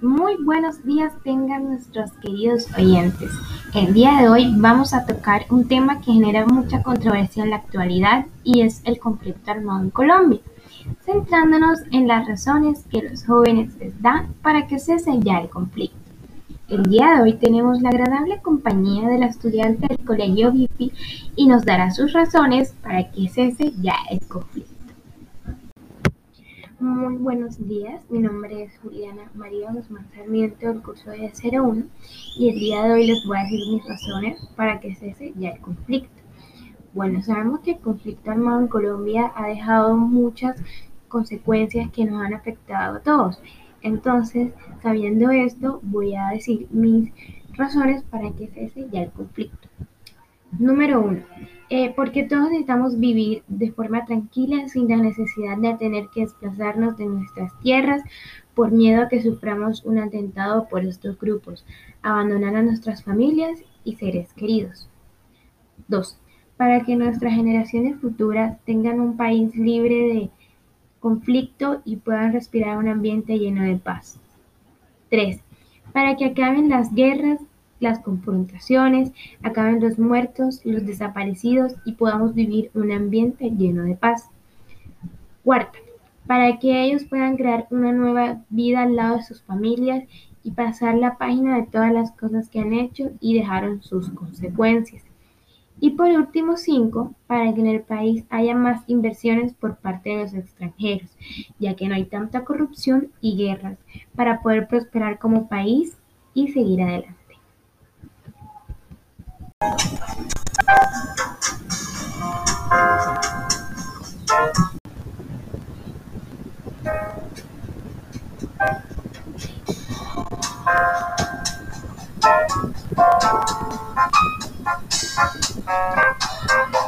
Muy buenos días tengan nuestros queridos oyentes. El día de hoy vamos a tocar un tema que genera mucha controversia en la actualidad y es el conflicto armado en Colombia, centrándonos en las razones que los jóvenes les dan para que cese ya el conflicto. El día de hoy tenemos la agradable compañía de la estudiante del Colegio BIPI y nos dará sus razones para que cese ya el conflicto. Muy buenos días, mi nombre es Juliana María Guzmán Sarmiento del curso de 01 y el día de hoy les voy a decir mis razones para que cese ya el conflicto. Bueno, sabemos que el conflicto armado en Colombia ha dejado muchas consecuencias que nos han afectado a todos. Entonces, sabiendo esto, voy a decir mis razones para que cese ya el conflicto. Número uno, eh, porque todos necesitamos vivir de forma tranquila sin la necesidad de tener que desplazarnos de nuestras tierras por miedo a que suframos un atentado por estos grupos, abandonar a nuestras familias y seres queridos. 2. Para que nuestras generaciones futuras tengan un país libre de conflicto y puedan respirar un ambiente lleno de paz. 3. Para que acaben las guerras las confrontaciones, acaben los muertos, los desaparecidos y podamos vivir un ambiente lleno de paz. Cuarta, para que ellos puedan crear una nueva vida al lado de sus familias y pasar la página de todas las cosas que han hecho y dejaron sus consecuencias. Y por último, cinco, para que en el país haya más inversiones por parte de los extranjeros, ya que no hay tanta corrupción y guerras, para poder prosperar como país y seguir adelante. Thank you.